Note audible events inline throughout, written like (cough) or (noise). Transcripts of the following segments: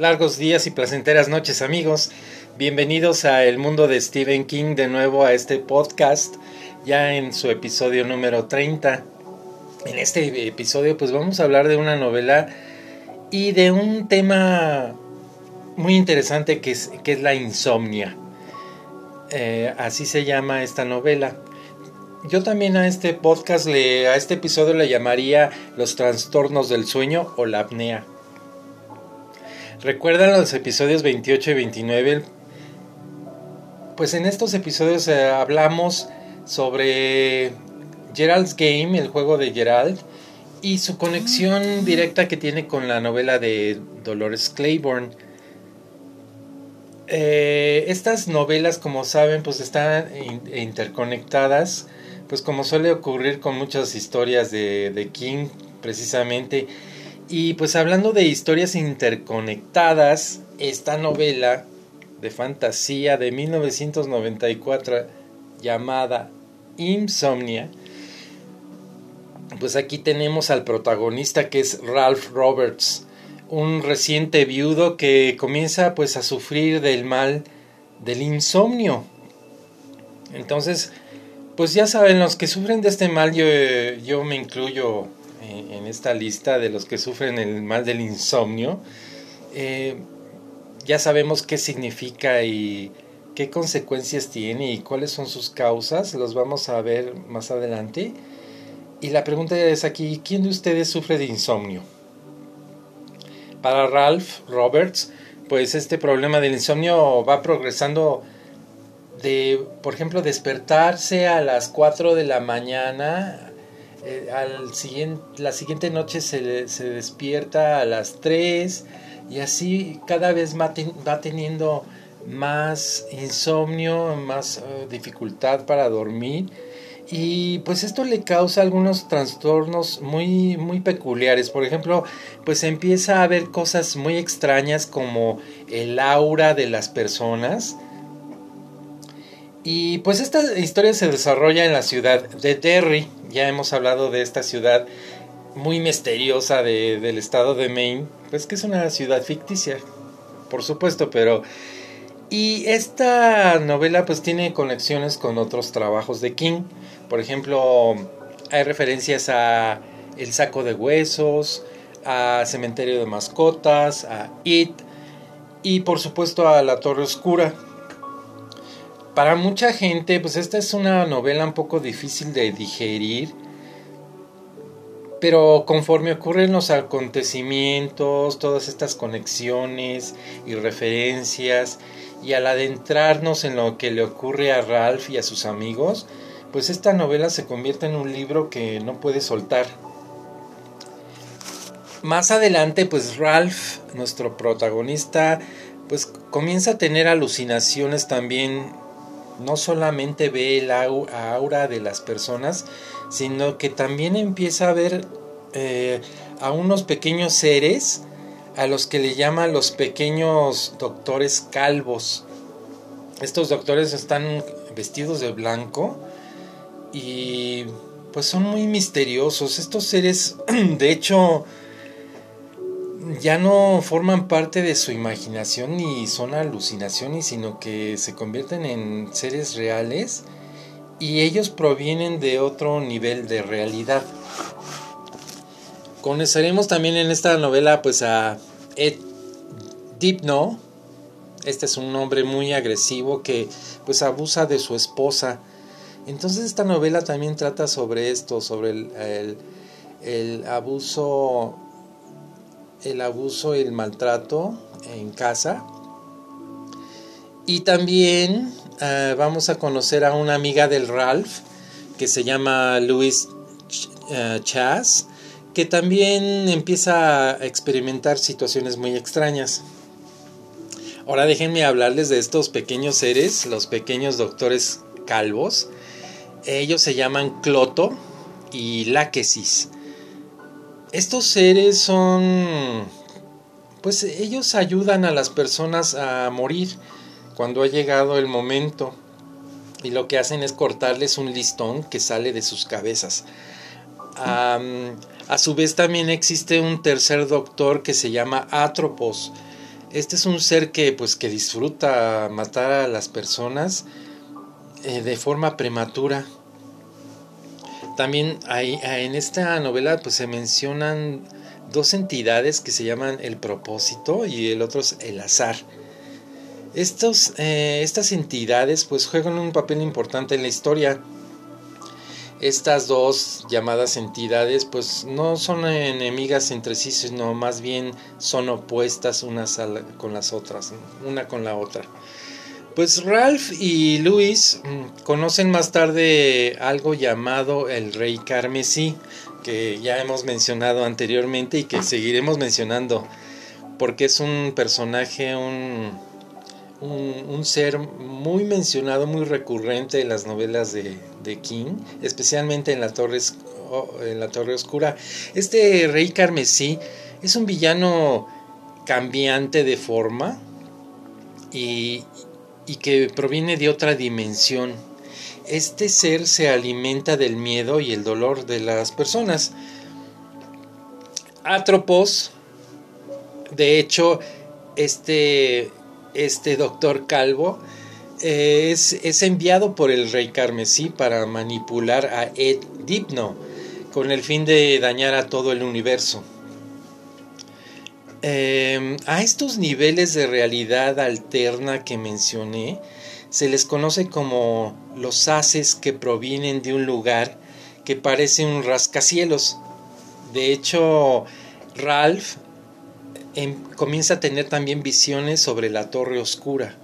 Largos días y placenteras noches amigos. Bienvenidos a El Mundo de Stephen King de nuevo a este podcast, ya en su episodio número 30. En este episodio pues vamos a hablar de una novela y de un tema muy interesante que es, que es la insomnia. Eh, así se llama esta novela. Yo también a este podcast, le, a este episodio le llamaría los trastornos del sueño o la apnea. ¿Recuerdan los episodios 28 y 29? Pues en estos episodios eh, hablamos sobre Gerald's Game, el juego de Gerald, y su conexión directa que tiene con la novela de Dolores Claiborne. Eh, estas novelas, como saben, pues están interconectadas, pues como suele ocurrir con muchas historias de, de King, precisamente. Y pues hablando de historias interconectadas, esta novela de fantasía de 1994 llamada Insomnia, pues aquí tenemos al protagonista que es Ralph Roberts, un reciente viudo que comienza pues a sufrir del mal del insomnio. Entonces, pues ya saben, los que sufren de este mal, yo, yo me incluyo en, esta lista de los que sufren el mal del insomnio. Eh, ya sabemos qué significa y qué consecuencias tiene y cuáles son sus causas, los vamos a ver más adelante. Y la pregunta es aquí, ¿quién de ustedes sufre de insomnio? Para Ralph Roberts, pues este problema del insomnio va progresando de, por ejemplo, despertarse a las 4 de la mañana, eh, al siguiente, la siguiente noche se, se, despierta a las 3 y así cada vez va, teniendo más insomnio, más uh, dificultad para dormir y pues esto le causa algunos trastornos muy muy peculiares. Por ejemplo pues empieza a ver cosas muy extrañas como el aura de las personas y pues esta historia se desarrolla en la ciudad de Derry ya hemos hablado de esta ciudad muy misteriosa de, del estado de Maine pues que es una ciudad ficticia por supuesto pero y esta novela pues tiene conexiones con otros trabajos de King por ejemplo, hay referencias a El saco de huesos, a Cementerio de mascotas, a It y por supuesto a La Torre Oscura. Para mucha gente, pues esta es una novela un poco difícil de digerir, pero conforme ocurren los acontecimientos, todas estas conexiones y referencias, y al adentrarnos en lo que le ocurre a Ralph y a sus amigos, pues esta novela se convierte en un libro que no puede soltar. Más adelante, pues Ralph, nuestro protagonista, pues comienza a tener alucinaciones también. No solamente ve el aura de las personas, sino que también empieza a ver eh, a unos pequeños seres a los que le llama los pequeños doctores calvos. Estos doctores están vestidos de blanco y pues son muy misteriosos. Estos seres, (clears throat) de hecho, ya no forman parte de su imaginación ni son alucinaciones, sino que se convierten en seres reales y ellos provienen de otro nivel de realidad. Conoceremos también en esta novela pues a Ed Dipno. Este es un hombre muy agresivo que pues abusa de su esposa entonces esta novela también trata sobre esto, sobre el, el, abuso, el abuso y el maltrato en casa. Y también uh, vamos a conocer a una amiga del Ralph que se llama Louis uh, Chas, que también empieza a experimentar situaciones muy extrañas. Ahora déjenme hablarles de estos pequeños seres, los pequeños doctores calvos, ellos se llaman Cloto y Láquesis. Estos seres son... Pues ellos ayudan a las personas a morir cuando ha llegado el momento. Y lo que hacen es cortarles un listón que sale de sus cabezas. a su vez también existe un tercer doctor que se llama Atropos. Este es un ser que pues que disfruta matar a las personas eh, de forma prematura. También en esta novela pues se mencionan dos entidades que se llaman el propósito y el otro es el azar. Estos, eh, estas entidades pues juegan un papel importante en la historia. Estas dos llamadas entidades pues no son enemigas entre sí, sino más bien son opuestas unas con las otras, una con la otra. Pues Ralph y Luis mm, conocen más tarde algo llamado el Rey Carmesí, que ya hemos mencionado anteriormente y que seguiremos mencionando, porque es un personaje, un, un, ser muy mencionado, muy recurrente en las novelas de, King, especialmente en la, Torre, en la Torre Oscura. Este Rey Carmesí es un villano cambiante de forma y, y que proviene de otra dimensión. Este ser se alimenta del miedo y el dolor de las personas. Atropos, de hecho, este, este doctor Calvo eh, es, es, enviado por el rey Carmesí para manipular a Ed Dipno con el fin de dañar a todo el universo. Em, a estos niveles de realidad alterna que mencioné se les conoce como los haces que provienen de un lugar que parece un rascacielos. De hecho, Ralph em, comienza a tener también visiones sobre la torre oscura.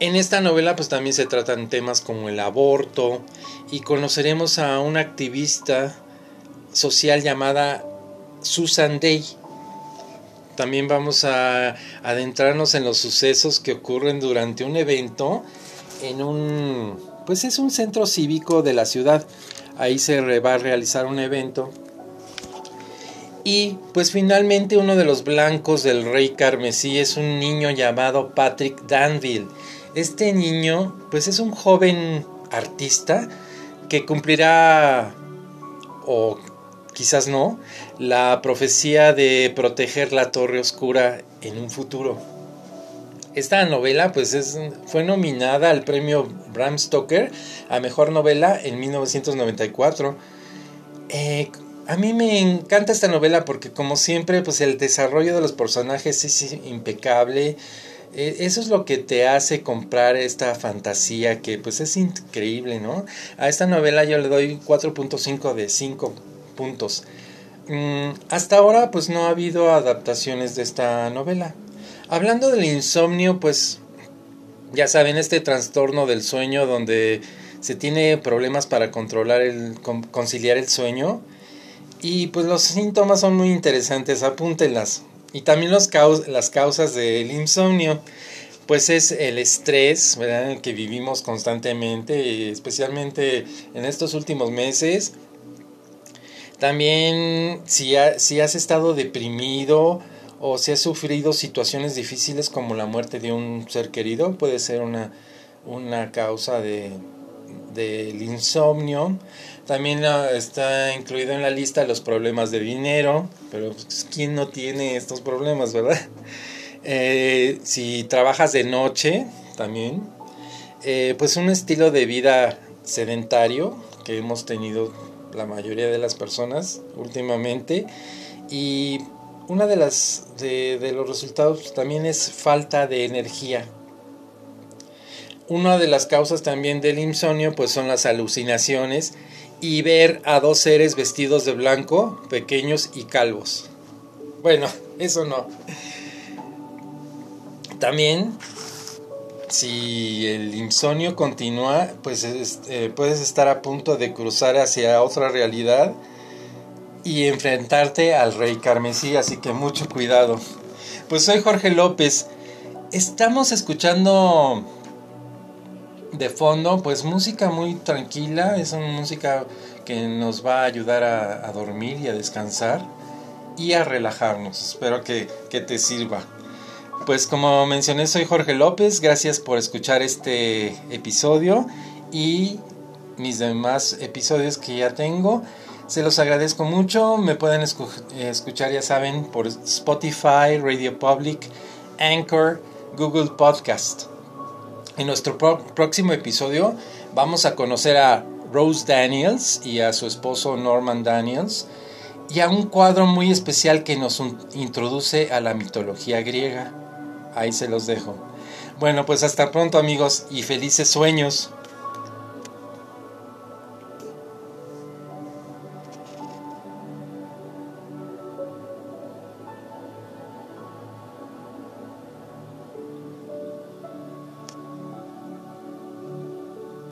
En esta novela pues también se tratan temas como el aborto y conoceremos a una activista social llamada Susan Day. También vamos a adentrarnos en los sucesos que ocurren durante un evento en un, pues es un centro cívico de la ciudad. Ahí se va a realizar un evento. Y pues finalmente uno de los blancos del rey carmesí es un niño llamado Patrick Danville. Este niño pues es un joven artista que cumplirá o quizás no, la profecía de proteger la torre oscura en un futuro. Esta novela pues es, fue nominada al premio Bram Stoker a Mejor Novela en 1994. Eh, a mí me encanta esta novela porque como siempre pues el desarrollo de los personajes es impecable. Eh, eso es lo que te hace comprar esta fantasía que pues es increíble, ¿no? A esta novela yo le doy 4.5 de 5 puntos. Mm, hasta ahora pues no ha habido adaptaciones de esta novela. Hablando del insomnio, pues ya saben, este trastorno del sueño donde se tiene problemas para controlar el conciliar el sueño y pues los síntomas son muy interesantes, apúntenlas. Y también los las causas del insomnio, pues es el estrés, ¿verdad? que vivimos constantemente, especialmente en estos últimos meses, también si, si has estado deprimido o si has sufrido situaciones difíciles como la muerte de un ser querido, puede ser una, una causa de, del insomnio. También está incluido en la lista los problemas de dinero, pero pues, ¿quién no tiene estos problemas, verdad? (laughs) Eh, si trabajas de noche, también, eh, pues un estilo de vida sedentario que hemos tenido la mayoría de las personas últimamente. Y una de las de, los resultados también es falta de energía. Una de las causas también del insomnio pues son las alucinaciones y ver a dos seres vestidos de blanco pequeños y calvos. Bueno eso no. También si el insomnio continúa, pues eh, puedes estar a punto de cruzar hacia otra realidad y enfrentarte al rey carmesí, así que mucho cuidado. Pues soy Jorge López. Estamos escuchando de fondo, pues música muy tranquila, es una música que nos va a ayudar a, dormir y a descansar y a relajarnos. Espero que, que te sirva. Pues como mencioné, soy Jorge López. Gracias por escuchar este episodio y mis demás episodios que ya tengo. Se los agradezco mucho. Me pueden escuchar, ya saben, por Spotify, Radio Public, Anchor, Google Podcast. En nuestro próximo episodio vamos a conocer a Rose Daniels y a su esposo Norman Daniels y a un cuadro muy especial que nos introduce a la mitología griega. Ahí se los dejo. Bueno, pues hasta pronto amigos y felices sueños.